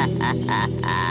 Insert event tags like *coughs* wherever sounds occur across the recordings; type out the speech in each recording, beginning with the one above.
啊啊啊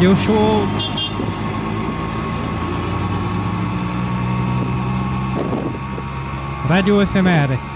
Radio Show. Radio éphémère.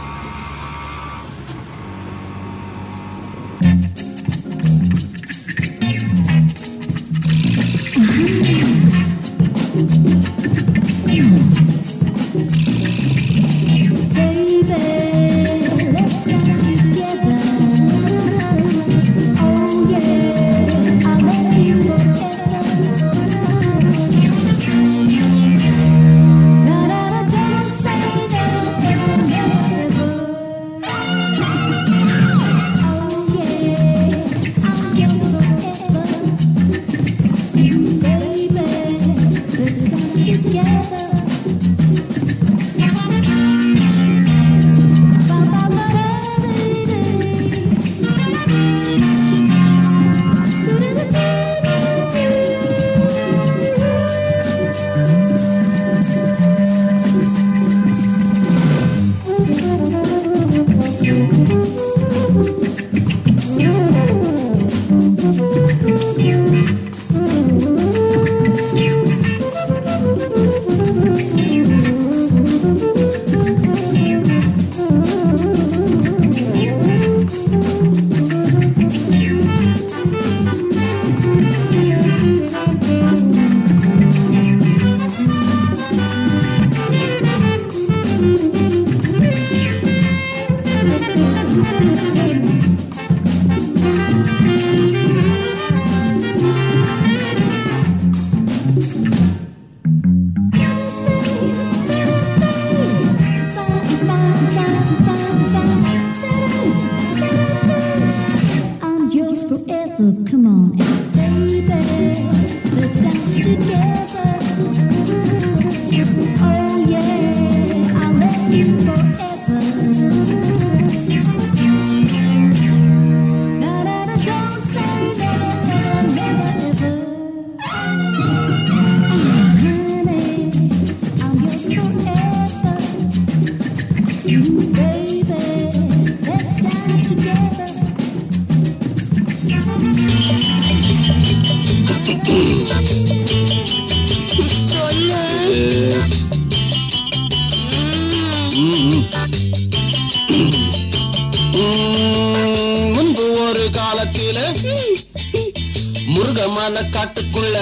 முருகமல காட்டுக்குள்ள.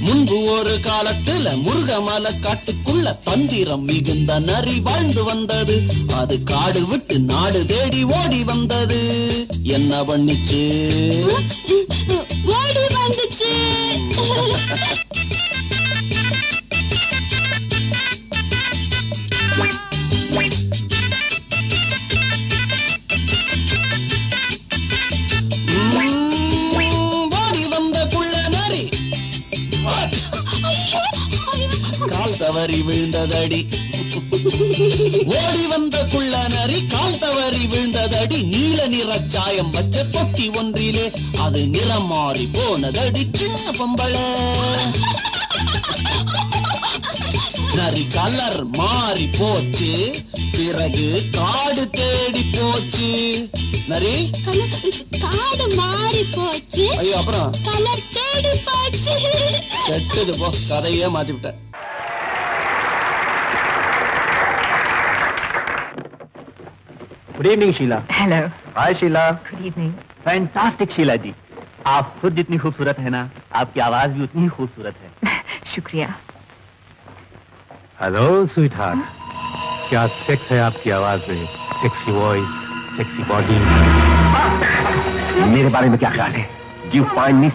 முன்பு ஒரு காலத்துல முருகமல காட்டுக்குள்ள தந்திரம் மிகுந்த நரி வாழ்ந்து வந்தது. அது காடு விட்டு நாடு தேடி ஓடி வந்தது. என்ன பண்ணிச்சு? ஓடி வந்துச்சு. *laughs* தவறி விழுந்ததடி. ஓடி வந்த குள்ள நரி கால் தவறி விழுந்ததடி. நீல நிற சாயம் வச்ச பொட்டி ஒன்றிலே அது நிறம் மாறி போனதடி. சின்ன பொம்பளை. நரி கலர் மாறி போச்சு. பிறகு காடு தேடி போச்சு. நரி? காடு மாறி போச்சு. ஐயோ அப்புறம்? கலர் தேடி போச்சு. கெட்டது போ. கதையே மாத்தி விட்ட good evening Sheela hello hi Sheela good evening fantastic Sheela ji आप खुद जितनी खूबसूरत है ना आपकी आवाज़ भी उतनी खूबसूरत है। *laughs* शुक्रिया। हेलो स्वीट हार्ट क्या सेक्स है आपकी आवाज़ में? सेक्सी वॉइस सेक्सी बॉडी मेरे बारे में क्या ख्याल है? Do you find me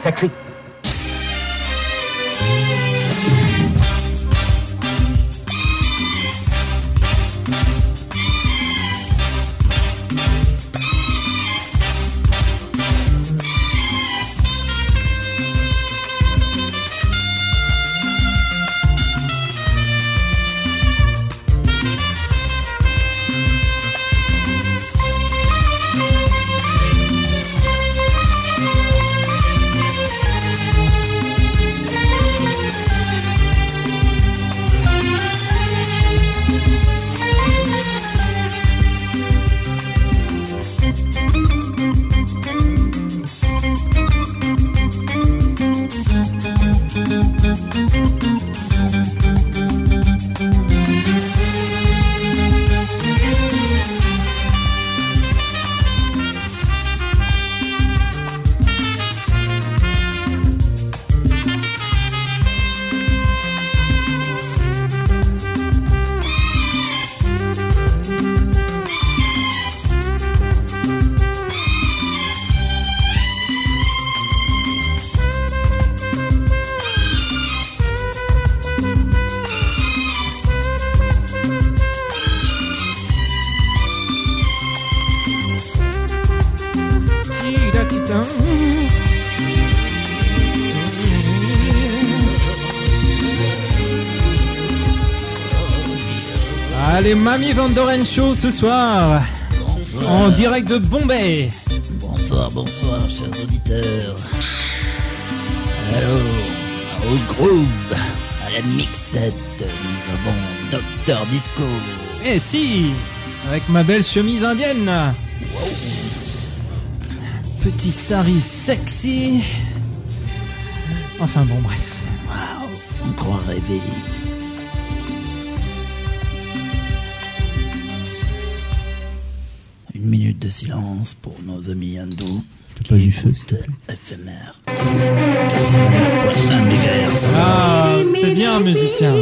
Mamie Van Doren Show ce soir. En direct de Bombay. Bonsoir, bonsoir, chers auditeurs. Alors, au groove, à la mixette, nous avons Docteur Disco. Eh si Avec ma belle chemise indienne. Petit sari sexy. Enfin bon, bref. Waouh, on croit rêver. De silence pour nos amis hindous. pas du feu. 89.1 MHz. Ah, c'est bien, musicien.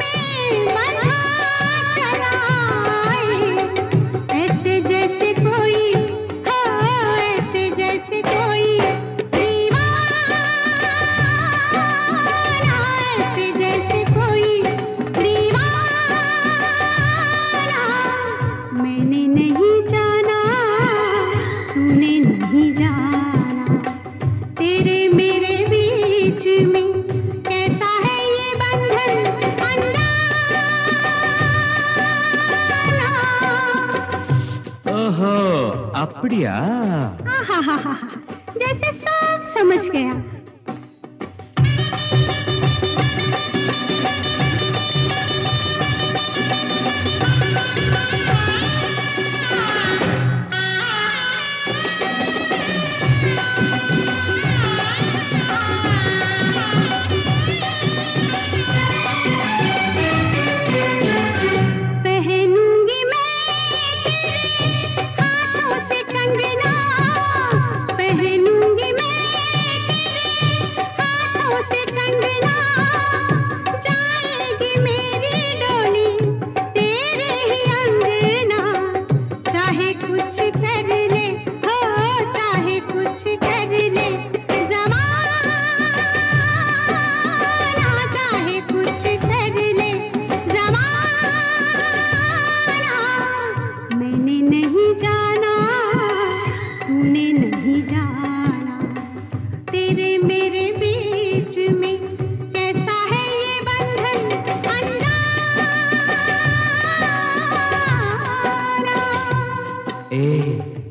में मन அப்படியா?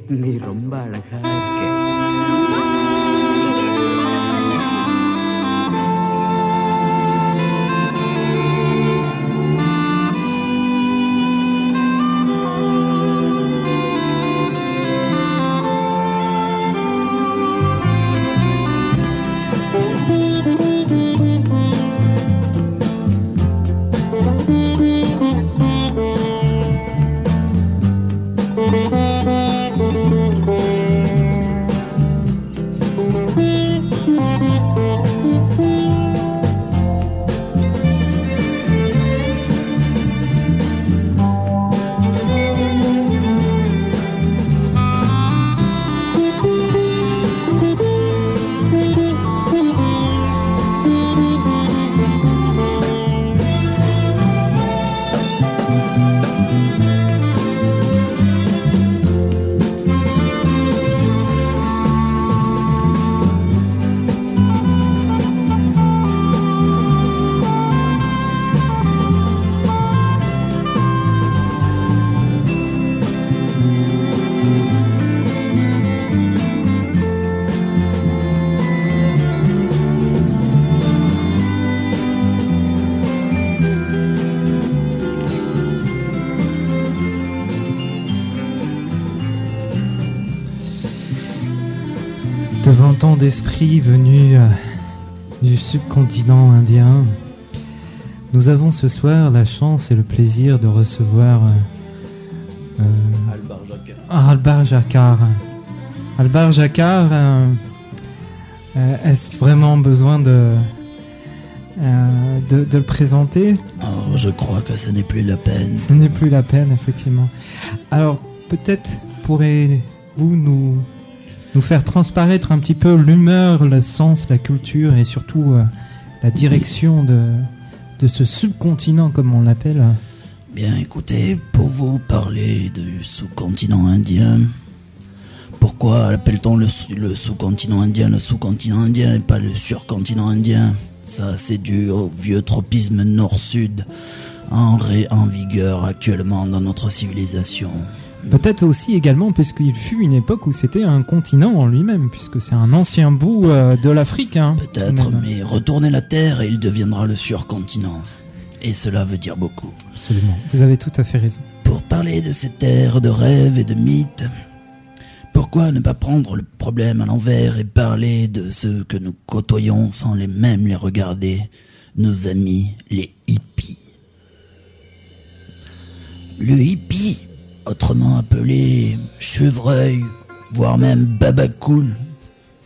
நீ ரொம்ப அழகா இருக்க. D'esprits venus euh, du subcontinent indien, nous avons ce soir la chance et le plaisir de recevoir euh, euh, Albar Jacquard. Albar Jacquard. Albar Jacquard, euh, euh, est-ce vraiment besoin de, de, de le présenter? Oh, je crois que ce n'est plus la peine. Ce n'est plus la peine, effectivement. Alors, peut-être pourrez-vous nous, nous faire transparaître un petit peu l'humeur, le sens, la culture et surtout euh, la direction de, de ce subcontinent, comme on l'appelle Bien écoutez, pour vous parler du sous-continent indien, pourquoi appelle-t-on le, sous- le sous-continent indien le sous-continent indien et pas le surcontinent indien? Ça, c'est dû au vieux tropisme nord-sud en, en vigueur actuellement dans notre civilisation. Peut-être aussi également, puisqu'il fut une époque où c'était un continent en lui-même, puisque c'est un ancien bout euh, de l'Afrique. hein, Peut-être, mais retournez la Terre et il deviendra le surcontinent. Et cela veut dire beaucoup. Absolument, vous avez tout à fait raison. Pour parler de ces terres de rêves et de mythes, pourquoi ne pas prendre le problème à l'envers et parler de ceux que nous côtoyons sans les mêmes les regarder, nos amis les hippies? Le hippie, autrement appelé chevreuil, voire même babacool,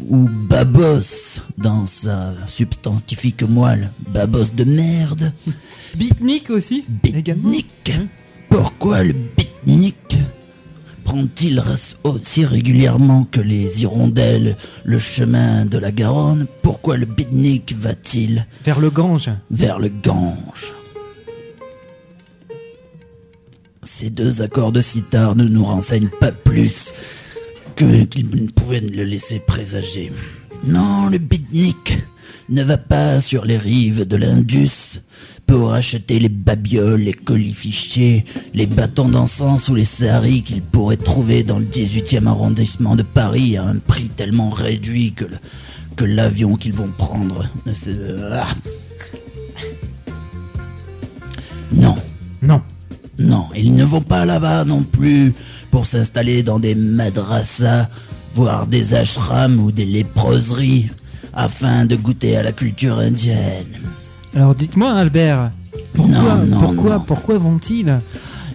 ou babos dans sa substantifique moelle, babos de merde, Beatnik aussi Bitnik. Pourquoi le bitnik prend-il aussi régulièrement que les hirondelles le chemin de la Garonne? Pourquoi le bitnik va-t-il Vers le Gange. vers le Gange? Ces deux accords de sitar ne nous renseignent pas plus que qu'ils ne pouvaient le laisser présager. Non, le bitnik ne va pas sur les rives de l'Indus pour acheter les babioles, les colifichets, les bâtons d'encens ou les saris qu'il pourrait trouver dans le 18e arrondissement de Paris à un prix tellement réduit que l'avion qu'ils vont prendre. Ah. Non, Non. Non, ils ne vont pas là-bas non plus pour s'installer dans des madrasas, voire des ashrams ou des léproseries, afin de goûter à la culture indienne. Alors dites-moi Albert, pourquoi, Non, non, pourquoi, non. pourquoi vont-ils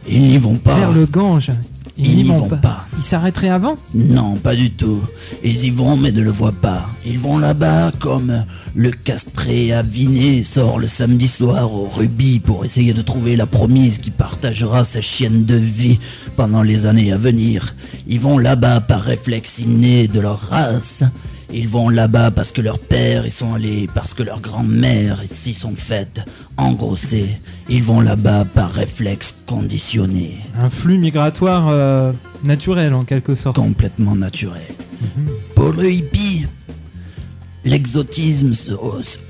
Ils n'y vont pas. vers le Gange? Ils n'y vont pas. Ils s'arrêteraient avant? Non, pas du tout. Ils y vont mais ne le voient pas. Ils vont là-bas comme le castré aviné sort le samedi soir au rubis pour essayer de trouver la promise qui partagera sa chienne de vie pendant les années à venir. Ils vont là-bas par réflexe inné de leur race. Ils vont là-bas parce que leurs pères y sont allés, parce que leurs grands-mères s'y sont faites engrosser. Ils vont là-bas par réflexe conditionné, Un flux migratoire euh, naturel en quelque sorte. complètement naturel. Pour le hippie, L'exotisme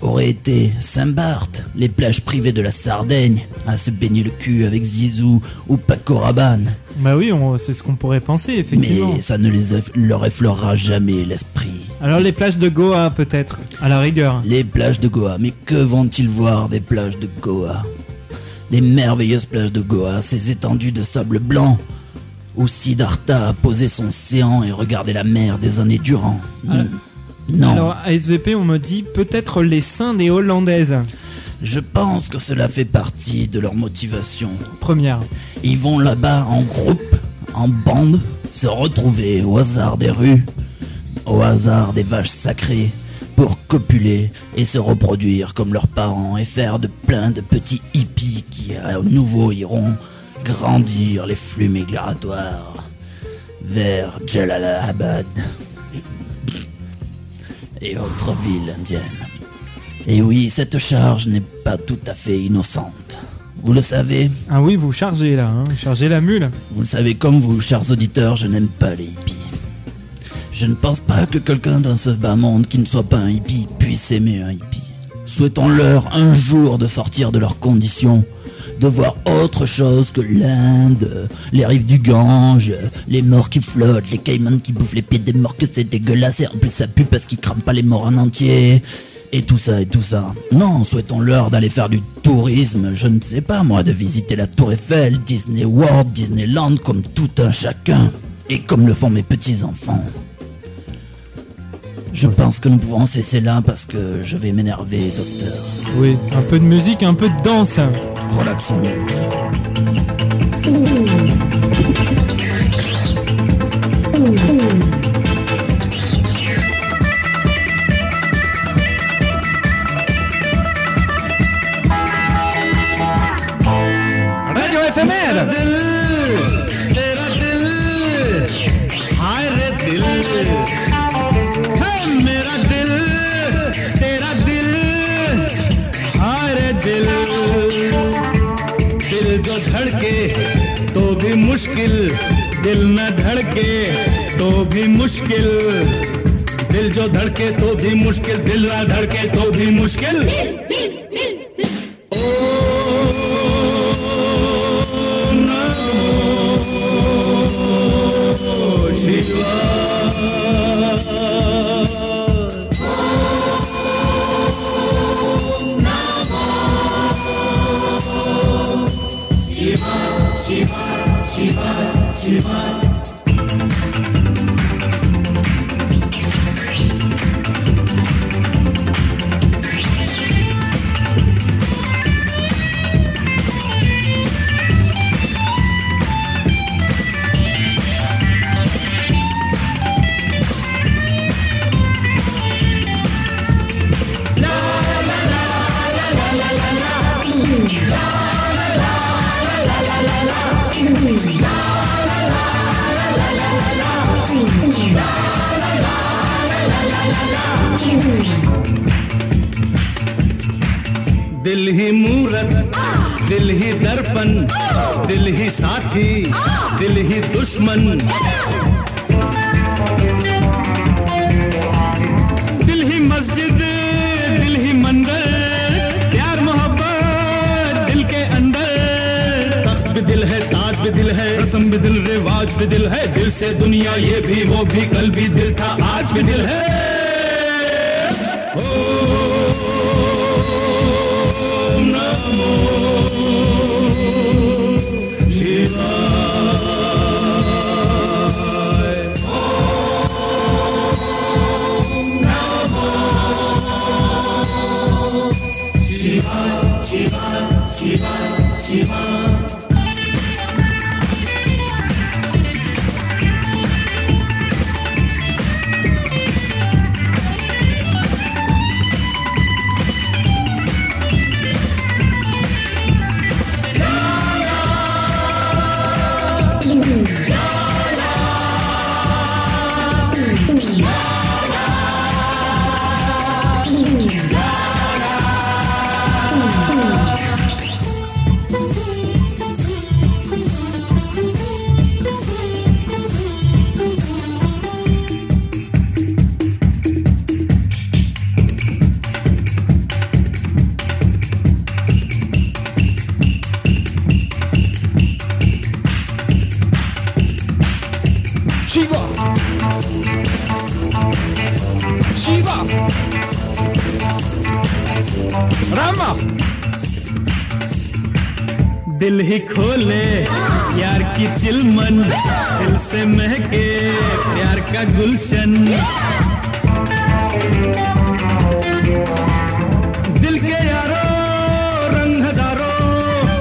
aurait été Saint-Barth, les plages privées de la Sardaigne, à se baigner le cul avec Zizou ou Paco Rabanne. Bah oui, c'est ce qu'on pourrait penser, effectivement. Mais ça ne les leur effleurera jamais l'esprit. Alors les plages de Goa, peut-être, à la rigueur. Les plages de Goa, mais que vont-ils voir des plages de Goa? Les merveilleuses plages de Goa, ces étendues de sable blanc, où Siddhartha a posé son séant et regardé la mer des années durant. Alors- non, Alors à SVP, on me dit peut-être les seins des Hollandaises. je pense que cela fait partie de leur motivation. Première. Ils vont là-bas en groupe, en bande, se retrouver au hasard des rues, au hasard des vaches sacrées, pour copuler et se reproduire comme leurs parents et faire de plein de petits hippies qui à nouveau iront grandir les flux migratoires vers Jalalabad et autres villes indiennes. Et oui, cette charge n'est pas tout à fait innocente. Vous le savez, Ah oui, vous chargez là, hein, chargez la mule. vous le savez comme vous, chers auditeurs, je n'aime pas les hippies. Je ne pense pas que quelqu'un dans ce bas monde qui ne soit pas un hippie puisse aimer un hippie. Souhaitons-leur un jour de sortir de leurs conditions, de voir autre chose que l'Inde, les rives du Gange, les morts qui flottent, les caïmans qui bouffent les pieds des morts, que c'est dégueulasse et en plus ça pue parce qu'ils crament pas les morts en entier. Et tout ça et tout ça. Non, souhaitons-leur d'aller faire du tourisme, je ne sais pas moi, de visiter la Tour Eiffel, Disney World, Disneyland comme tout un chacun. Et comme le font mes petits-enfants. Je pense que nous pouvons cesser là parce que je vais m'énerver, docteur. Oui, un peu de musique, un peu de danse. Relaxons-nous. मुश्किल, दिल न धड़के तो भी मुश्किल। दिल जो धड़के तो भी मुश्किल, दिल ना धड़के तो भी मुश्किल। दिल ही दुश्मन। दिल ही मस्जिद, दिल ही मंदिर, प्यार मोहब्बत दिल के अंदर। तख्त भी दिल है, ताज भी दिल है रस्म भी दिल, रिवाज भी दिल है, दिल से दुनिया ये भी, वो भी, कल भी दिल था, आज भी दिल है। ओम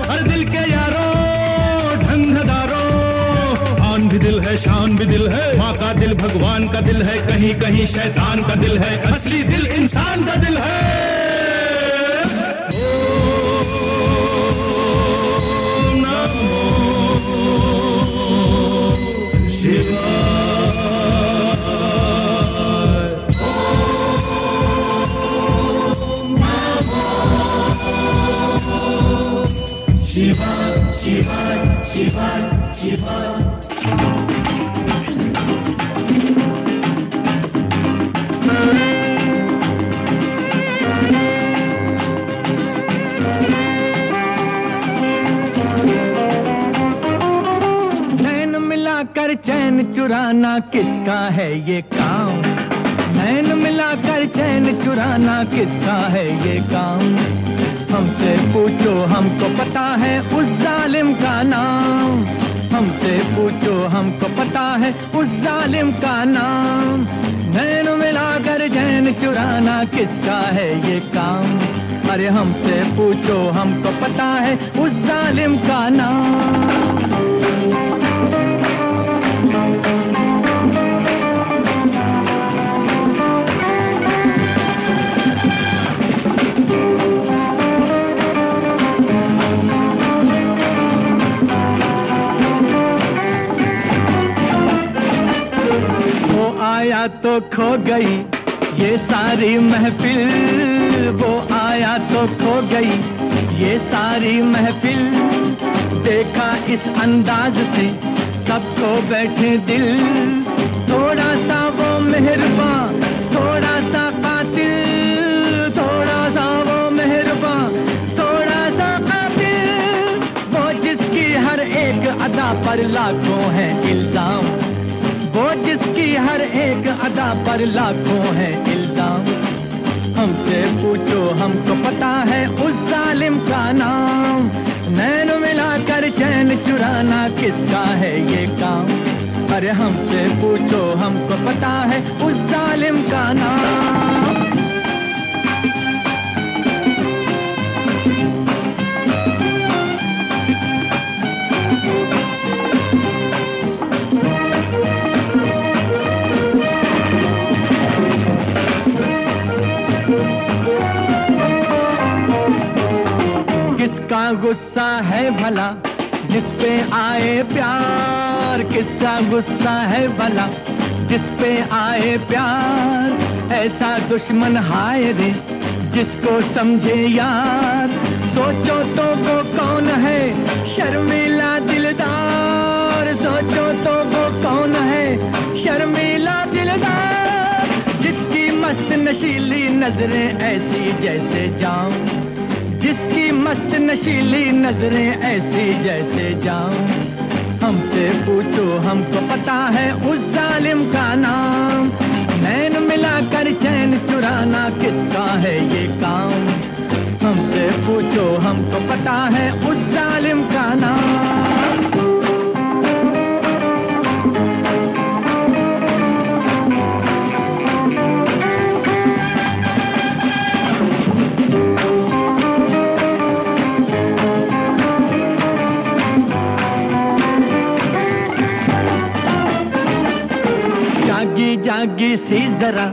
हर दिल के यारो, ढंग भी दिल है, शान भी दिल है, माँ का दिल भगवान का दिल है कहीं कहीं शैतान का दिल है, असली दिल इंसान का दिल है। मिलाकर चैन चुराना किसका है ये काम? नैन मिलाकर चैन चुराना किसका है ये काम? हमसे पूछो, हमको पता है उस जालिम का नाम। हमसे पूछो, हमको पता है उस जालिम का नाम। नैन मिलाकर जैन चुराना किसका है ये काम? अरे हमसे पूछो, हमको पता है उस जालिम का नाम। तो खो गई, ये सारी महफिल। वो आया तो खो गई, ये सारी महफिल। देखा इस अंदाज से सबको बैठे दिल। थोड़ा सा वो मेहरबान थोड़ा सा कातिल। थोड़ा सा वो मेहरबान थोड़ा सा कातिल। वो जिसकी हर एक अदा पर लाखों है इल्ज़ाम। हर एक अदा पर लाखों है इल्ज़ाम। हमसे पूछो, हमको पता है उस जालिम का नाम। नैन मिलाकर चैन चुराना किसका है ये काम? अरे हमसे पूछो, हमको पता है उस जालिम का नाम। किसका गुस्सा है भला, जिस पे आए प्यार, किसका गुस्सा है भला, जिस पे आए प्यार, ऐसा दुश्मन हाय रे, जिसको समझे यार। सोचो तो वो कौन है, शर्मिला दिलदार। सोचो तो वो कौन है, शर्मिला दिलदार, जिसकी मस्त नशीली नज़रें ऐसी जैसे जाम जिसकी मस्त नशीली नज़रें ऐसी जैसे जाऊँ। हमसे पूछो, हमको पता है उस जालिम का नाम। नैन मिलाकर चैन चुराना किसका है ये काम? हमसे पूछो, हमको पता है उस जागी सी जरा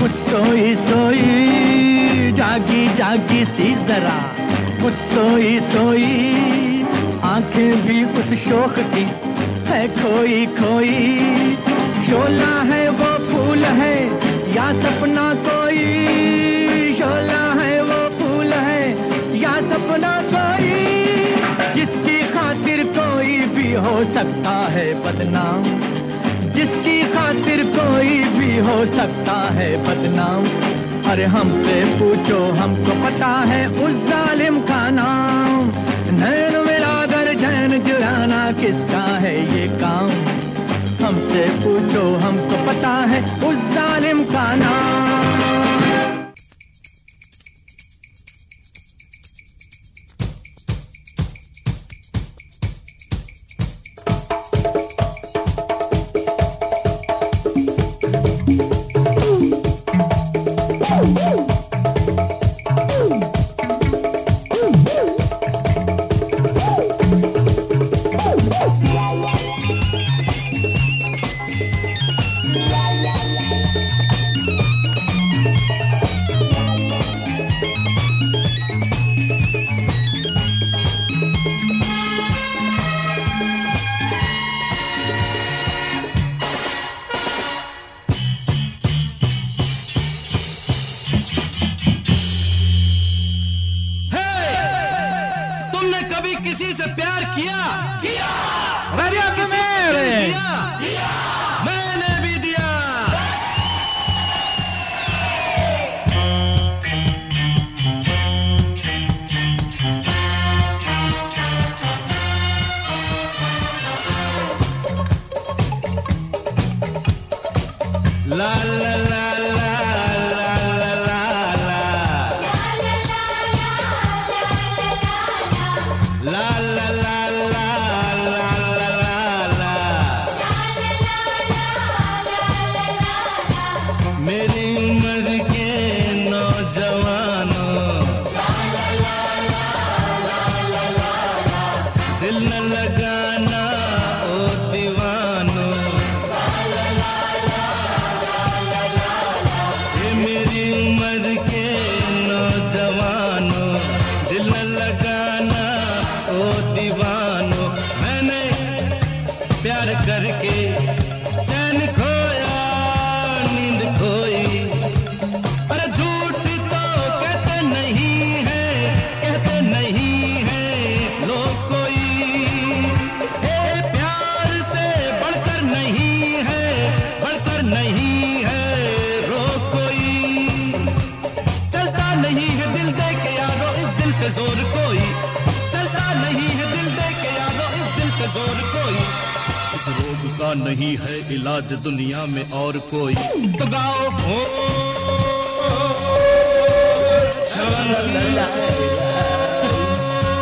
कुछ सोई सोई जागी जागी सी जरा कुछ सोई। सोई आँखें भी उस शोक की है खोई खोई। शोला है वो फूल है, या सपना कोई। शोला है वो फूल है, या सपना कोई। जिसकी खातिर कोई भी हो सकता है बदनाम। जिसकी खातिर कोई भी हो सकता है बदनाम। अरे हमसे पूछो, हमको पता है उस जालिम का नाम। नैन मिलाकर जैन जुड़ाना किसका है ये काम? हमसे पूछो, हमको पता है उस जालिम का नाम। नहीं है दिल दे के यारो इस दिल पे ज़ोर कोई। चलता नहीं है दिल दे के यारो इस दिल पे ज़ोर कोई। इस रोग का नहीं है इलाज दुनिया में और कोई। तो गाओ हो Oh,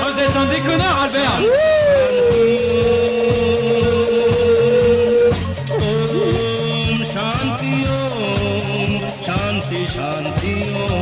vous êtes un déconneur, Albert Om शांति ओम शांति शांति ओम।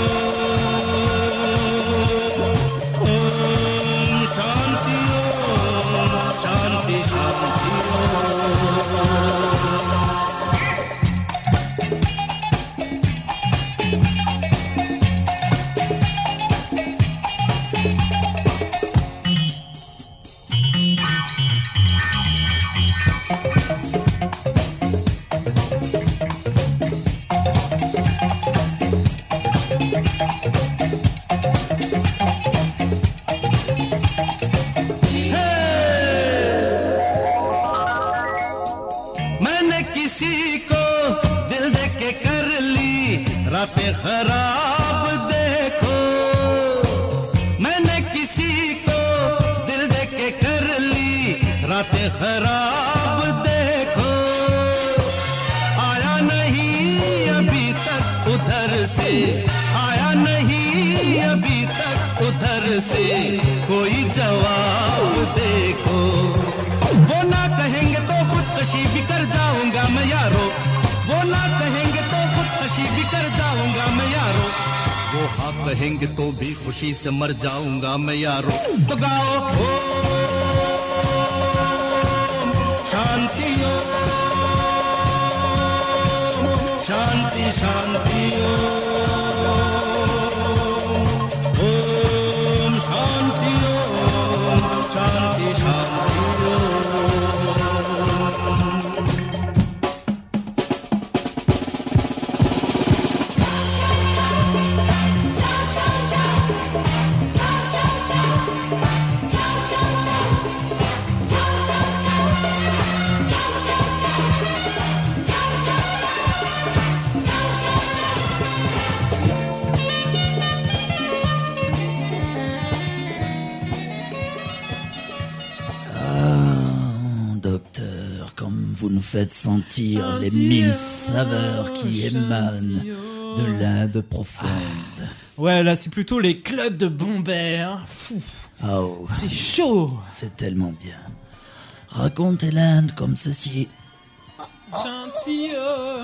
आया नहीं अभी तक उधर से। कोई जवाब देखो। वो ना कहेंगे तो खुदकशी भी कर जाऊँगा मैं यारो। वो ना कहेंगे तो खुदकशी भी कर जाऊँगा मैं यारो। वो हाँ कहेंगे तो भी खुशी से मर जाऊँगा मैं यारो। तो गाओ ओ शांति शांति शांति Om faites sentir les mille saveurs qui émanent de l'Inde profonde. Ouais, là, c'est plutôt les clubs de Bombay. hein. Fou, Oh, c'est chaud. c'est tellement bien. Racontez l'Inde comme ceci. Euh,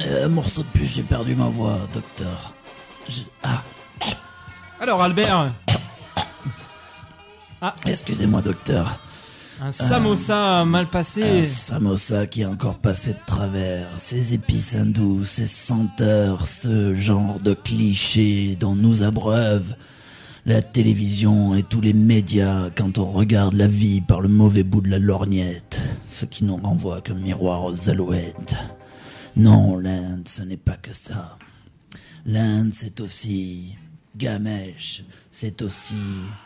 *coughs* Un morceau de plus, j'ai perdu ma voix, docteur. Je- Ah, Alors, Albert, *coughs* excusez-moi, docteur. Un samosa mal Un passé. samosa qui est encore passé de travers, ces épices hindoues, ces senteurs, ce genre de clichés dont nous abreuvent la télévision et tous les médias quand on regarde la vie par le mauvais bout de la lorgnette, ce qui nous renvoie comme miroir aux alouettes. Non, l'Inde, ce n'est pas que ça. L'Inde, c'est aussi Gamesh, c'est aussi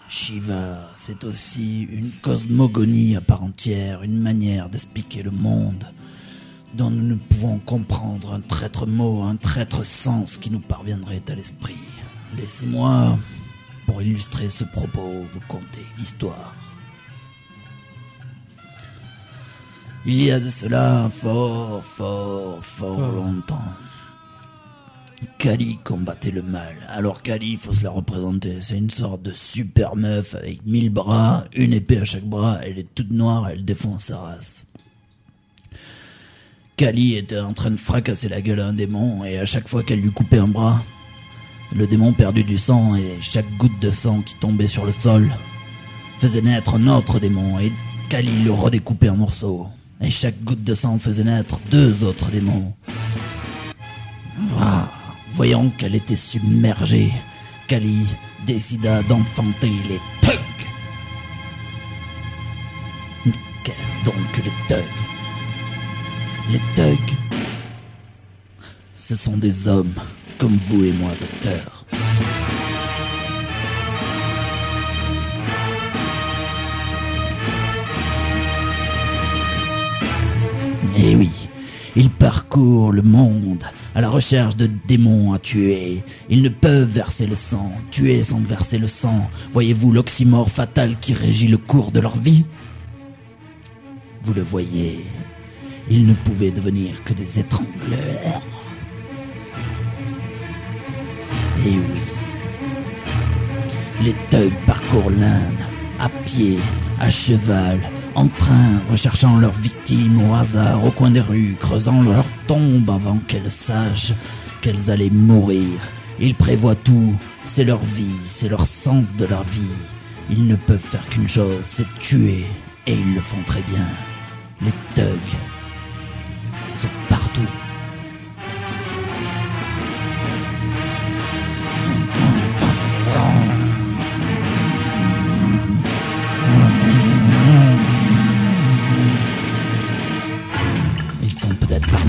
Shiva, c'est aussi une cosmogonie à part entière, une manière d'expliquer le monde dont nous ne pouvons comprendre un traître mot, un traître sens qui nous parviendrait à l'esprit. Laissez-moi, pour illustrer ce propos, vous conter une histoire. Il y a de cela fort, fort Fort. longtemps. Kali combattait le mal. Alors Kali, il faut se la représenter. C'est une sorte de super meuf avec mille bras, une épée à chaque bras. Elle est toute noire, elle défend sa race. Kali était en train de fracasser la gueule à un démon et à chaque fois qu'elle lui coupait un bras, le démon perdait du sang et chaque goutte de sang qui tombait sur le sol faisait naître un autre démon et Kali le redécoupait en morceaux. Et chaque goutte de sang faisait naître deux autres démons. Voyant qu'elle était submergée, Kali décida d'enfanter les thugs. Mais Qu'est-ce donc les thugs? Les thugs, ce sont des hommes comme vous et moi, docteur. Eh oui, ils parcourent le monde à la recherche de démons à tuer. Ils ne peuvent verser le sang, tuer sans verser le sang. Voyez-vous l'oxymore fatal qui régit le cours de leur vie? Vous le voyez, ils ne pouvaient devenir que des étrangleurs. Eh oui. Les thugs parcourent l'Inde, à pied, à cheval, en train, recherchant leurs victimes au hasard, au coin des rues, creusant leur tombe avant qu'elles sachent qu'elles allaient mourir. Ils prévoient tout, c'est leur vie, c'est leur sens de leur vie. Ils ne peuvent faire qu'une chose, c'est tuer, et ils le font très bien. Les thugs sont partout.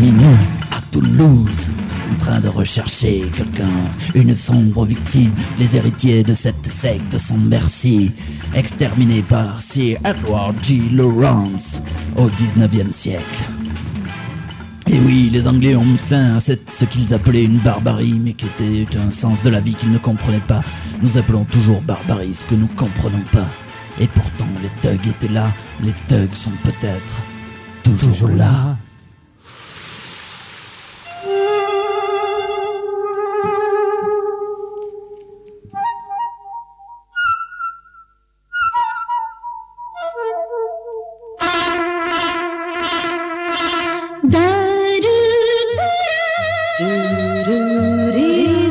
Nous, à Toulouse, en train de rechercher quelqu'un, une sombre victime, les héritiers de cette secte sans merci, exterminés par Sir Edward G. Lawrence au 19e siècle. Et oui, les Anglais ont mis fin à cette, ce qu'ils appelaient une barbarie, mais qui était un sens de la vie qu'ils ne comprenaient pas. Nous appelons toujours barbarie ce que nous comprenons pas. Et pourtant, les thugs étaient là, les thugs sont peut-être toujours, là. Surya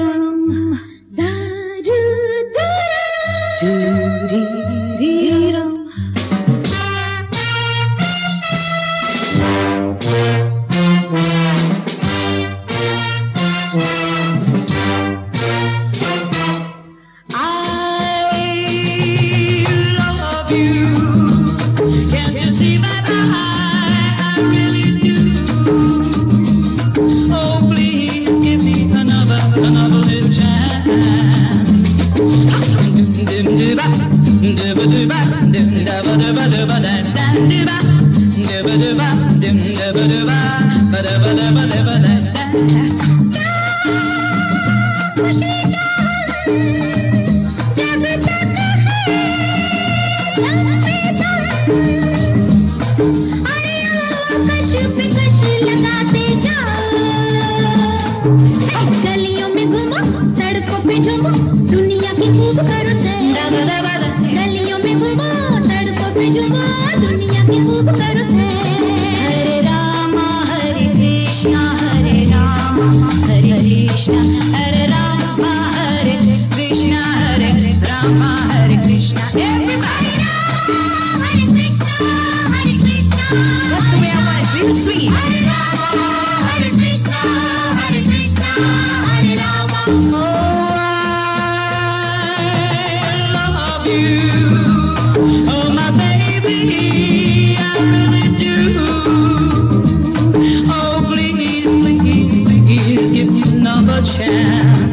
chance.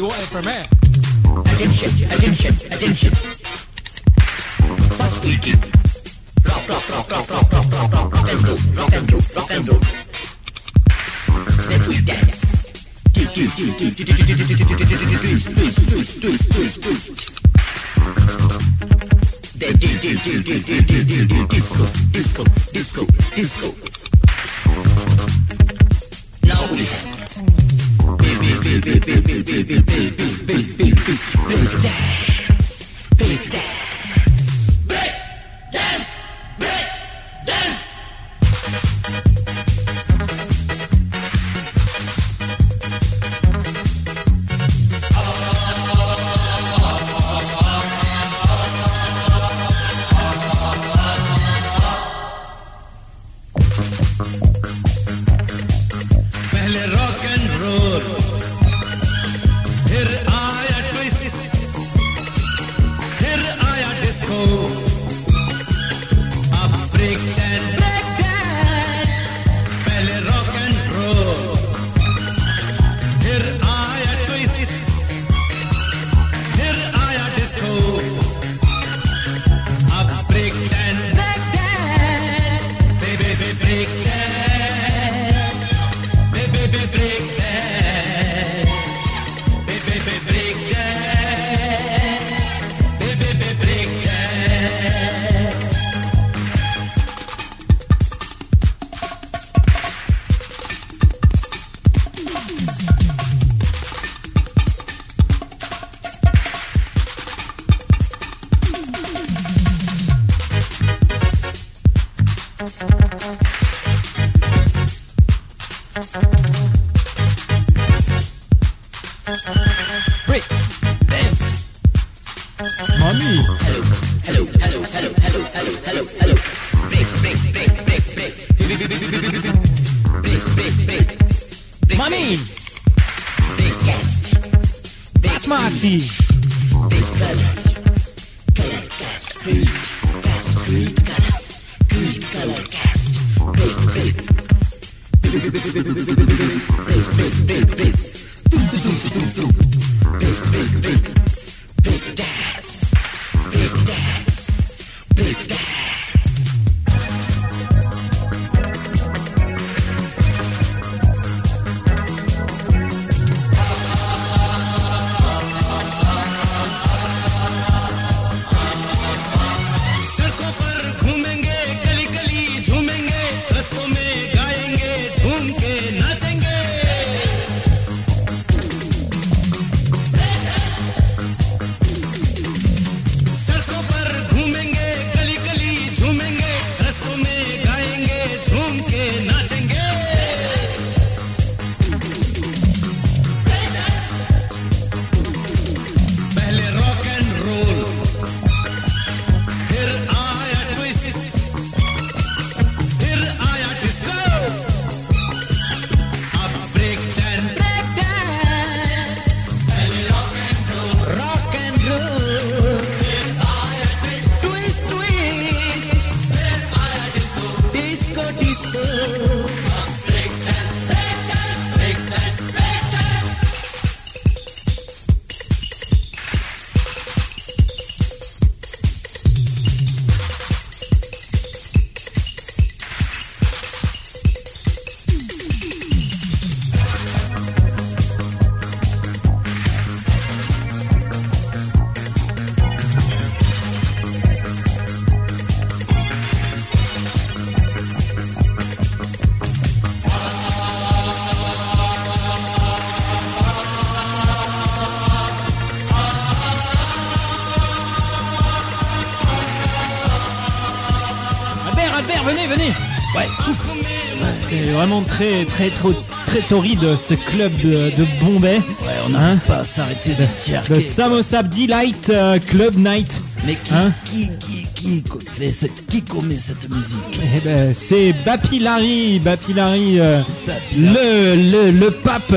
you want it from here. Addiction, addiction, addiction. Fast weekly. Rock, rock, rock, rock, rock, rock, rock, rock, rock and roll, rock and roll, rock and roll. Then we dance. Disco, disco, disco, disco, disco. baby, baby. Yeah. Très, très, très, très torride ce club de, de Bombay. Ouais, on n'arrête pas à s'arrêter de dire. Le Samosab Delight euh, Club Night. Mais qui, Hein qui, qui, qui fait cette, qui commet cette musique? Eh ben, c'est Bapilari, Bapilari, euh, le, le, le pape,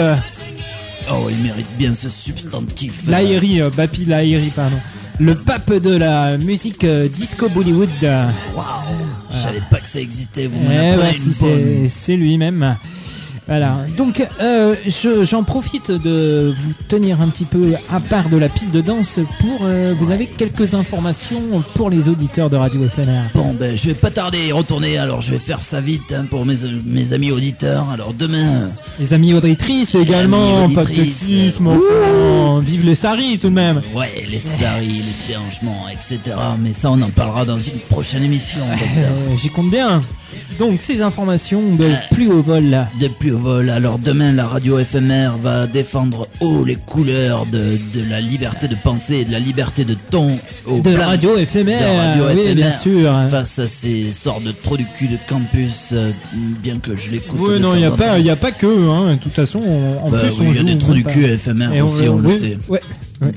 Oh, il mérite bien ce substantif. Lahiri, euh, Bapi Lahiri, pardon. Le pape de la musique euh, disco Bollywood. Waouh, ça existait. Vous Eh si c'est lui-même. Voilà. Donc, euh, je- j'en profite de vous tenir un petit peu à part de la piste de danse pour euh, vous avez quelques informations pour les auditeurs de Radio FNR. Bon, ben, je vais pas tarder à y retourner, alors je vais faire ça vite hein, pour mes, mes amis auditeurs. Alors demain, Les amis auditrices également, amis pas de auditrices, euh, vive les saris tout de même. ouais, les saris, les dérangements, etc. Mais ça, on en parlera dans une prochaine émission, *laughs* J'y compte bien. Donc, ces informations de plus haut vol là. De plus au vol, alors demain la radio FMR va défendre haut les couleurs de, de la liberté de penser et de la liberté de ton au De la radio éphémère, de la radio oui, éphémère bien sûr. Face à ces sortes de trous du cul de campus, euh, bien que je l'écoute. Oui, non, il n'y a, pas- y a pas que. Hein. De toute façon, on- en Bah plus, oui, on il y a joue des trous du cul éphémères aussi, on le oui, sait. Ouais, *laughs* ouais.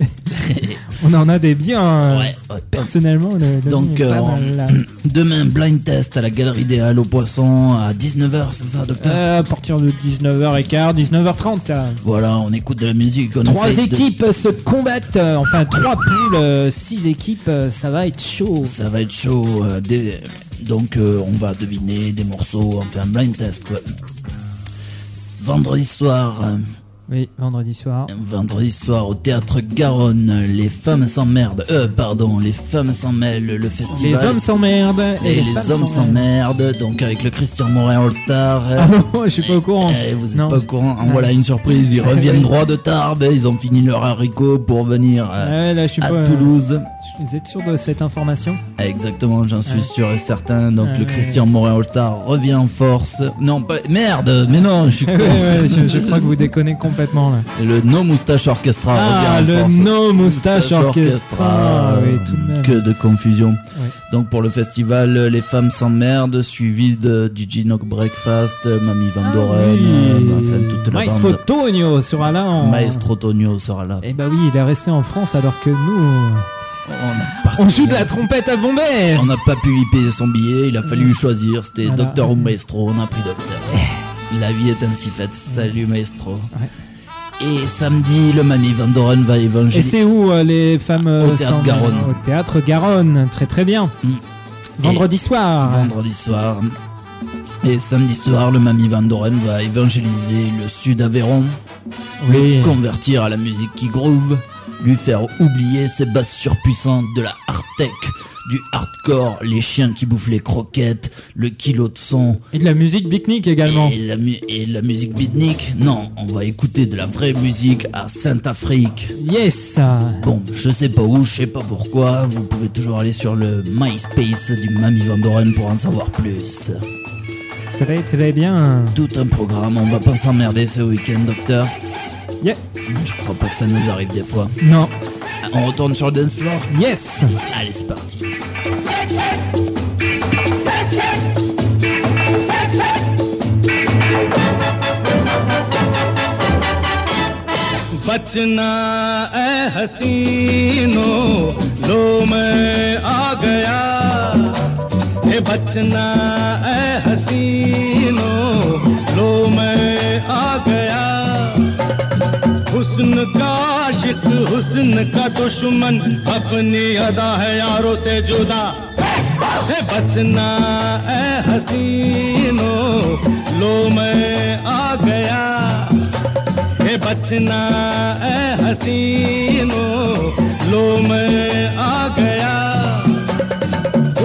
On en a des bien. euh, Ouais, ouais. Personnellement, le, le Donc, euh, mal. Demain, blind test à la galerie des Halles au Poisson à 19h, c'est ça, docteur Euh, à partir de 19h15, 19h30. là. Voilà, on écoute de la musique. On Trois de- équipes se combattent, euh, enfin trois poules, six équipes, ça va être chaud. Ça va être chaud. euh, des- Donc, on va deviner des morceaux, enfin, un blind test, quoi. Vendredi soir, Oui, vendredi soir. vendredi soir au théâtre Garonne, les femmes s'emmerdent. Euh, pardon, les femmes s'en mêlent, le Les festival. hommes s'emmerdent et, et les, les hommes s'emmerdent. donc avec le Christian Morin All Star. euh, Ah non, je suis pas au courant. Eh, vous êtes Non. pas au courant. En Ouais. voilà une surprise. Ils reviennent droit de Tarbes. Ils ont fini leur haricot pour venir euh, Ouais, là, je suis à pas. Toulouse. Vous êtes sûr de cette information? Exactement, j'en suis Ouais. sûr et certain. Donc le. Christian Morin All Star revient en force. Non, pas merde. Mais non, je suis *laughs* con. ouais, je, je crois que vous déconnez complètement là. Le No Moustache Orchestra Ah, revient en le force. No Moustache Orchestra. Oui, tout de même. Que de confusion. Donc pour le festival, les femmes s'emmerdent, suivi de DJ Knock Breakfast, Mamie Van Ah Doren, oui. euh, enfin toute la Maestro bande. Tonio sera là en... Maestro Tonio sera là. Eh bah oui, il est resté en France alors que nous, On a on joue de la trompette à Bombay. On n'a pas pu lui payer son billet, il a fallu choisir, c'était Voilà. Docteur ou Maestro, on a pris Docteur. La vie est ainsi faite, salut Maestro. Ouais. Et samedi, le Mamie Van Doren va Et évangéliser. c'est où euh, les femmes euh, Au Théâtre s'en- Garonne. Au théâtre Garonne, très très bien. Mm. Vendredi soir. Vendredi soir. Et samedi soir, le Mamie Van Doren va évangéliser le sud Aveyron, Oui. le convertir à la musique qui groove, lui faire oublier ses basses surpuissantes de la hard tech, du hardcore, les chiens qui bouffent les croquettes, le kilo de son, Et de la musique pique-nique également. Et la, mu- et la musique beatnik Non, on va écouter de la vraie musique à Saint-Afrique. Yes. Bon, je sais pas où, je sais pas pourquoi. Vous pouvez toujours aller sur le MySpace du Mamie Van Doren pour en savoir plus. Très très bien. Tout un programme, on va pas s'emmerder ce week-end, docteur. Yeah. Je crois pas que ça nous arrive des fois. Non. On retourne sur le dance floor Yes. Allez, c'est parti. बचना ए हसीनो लो मैं आ गया हे बचना ए हसीनो लो मैं आ गया हुस्न का आशिक, हुस्न का दुश्मन, अपनी अदा है यारों से जुदा। है बचना, ए हसीनो, लो मैं आ गया। हे बचना, ए हसीनो, लो मैं आ गया।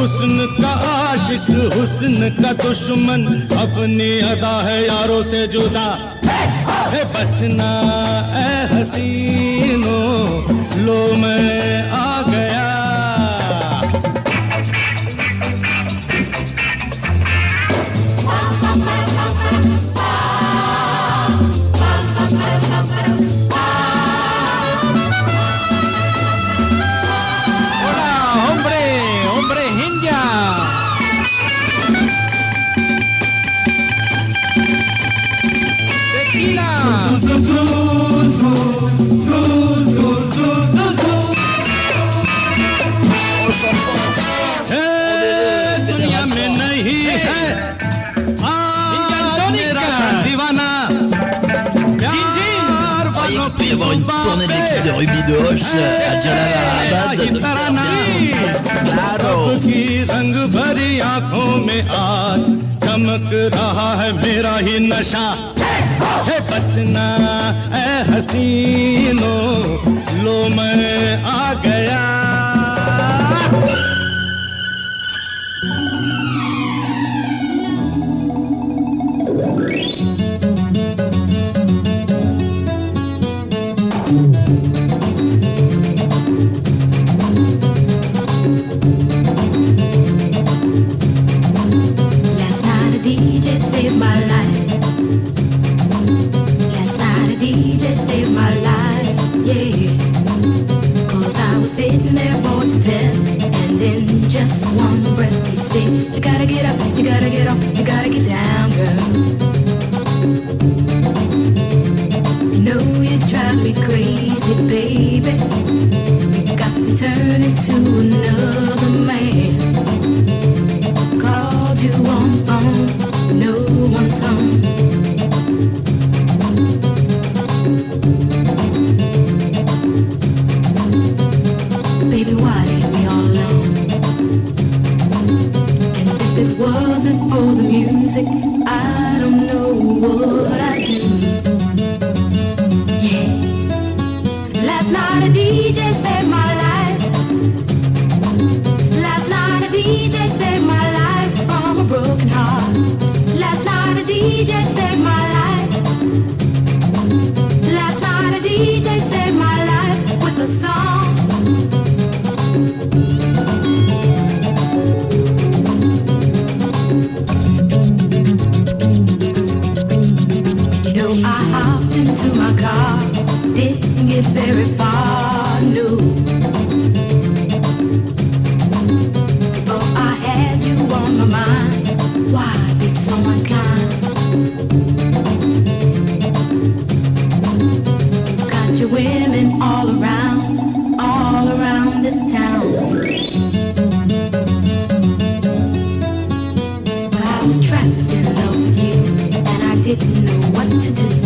हुस्न का आशिक, हुस्न का दुश्मन, अपनी अदा है यारों से जुदा। है बचना ए हसीनो लो मैं आ जोश अजर की रंग भरी आँखों में आज चमक रहा है मेरा ही नशा। है बचना ए हसीनो लो मैं आ गया। didn't know what to do.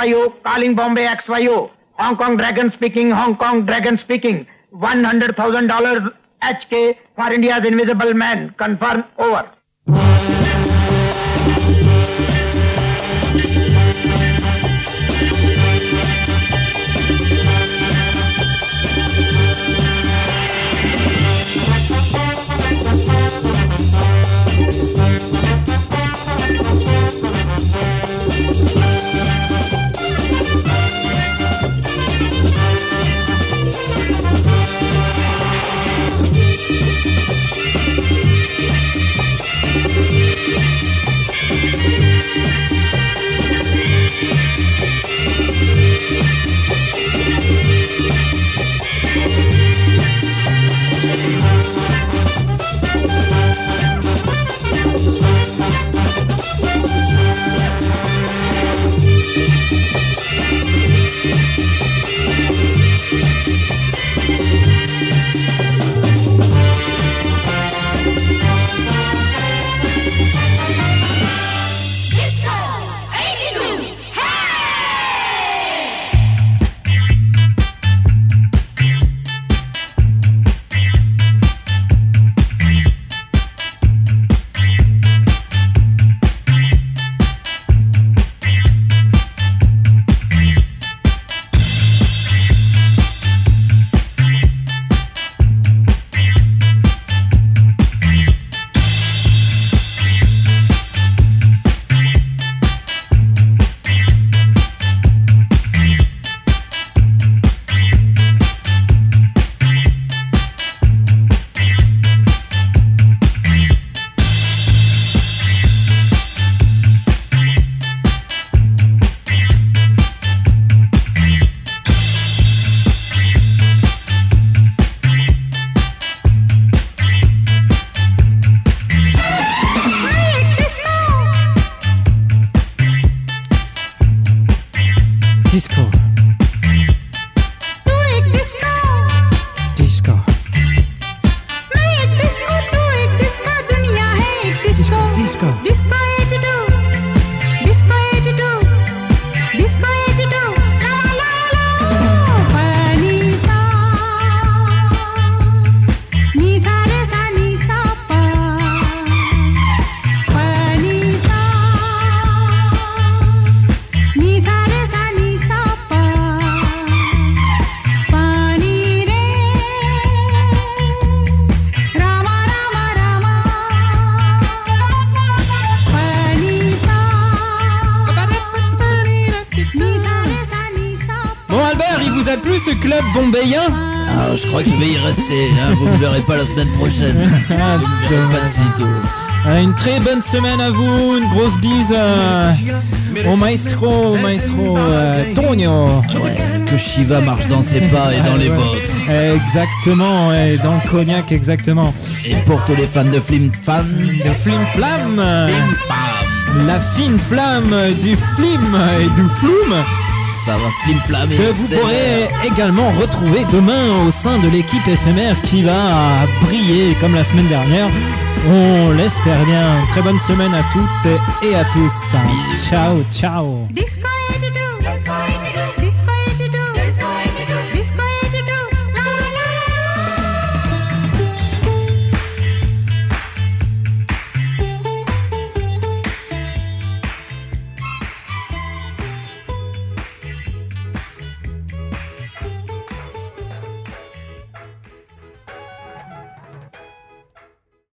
XYO, calling Bombay XYO, Hong Kong Dragon speaking, Hong Kong Dragon speaking, $100,000 HK for India's invisible man, confirm over. Ah, je crois que je vais y rester. hein, Vous me verrez pas la semaine prochaine. *laughs* Ah, Vous me verrez pas de sitôt. Euh, Une très bonne semaine à vous, une grosse bise euh, au maestro, au maestro euh, Tonio. Ouais, que Shiva marche dans ses pas et dans les vôtres. Exactement, ouais, dans le cognac, exactement. Et pour tous les fans de Flim Fan, De Flim Flam, Flim Flam, la fine flamme du flim et du floum ça va Flim Flam et que vous pourrez également retrouver demain au sein de l'équipe éphémère qui va briller comme la semaine dernière. On l'espère bien. Très bonne semaine à toutes et à tous. Bisous. Ciao, ciao. disco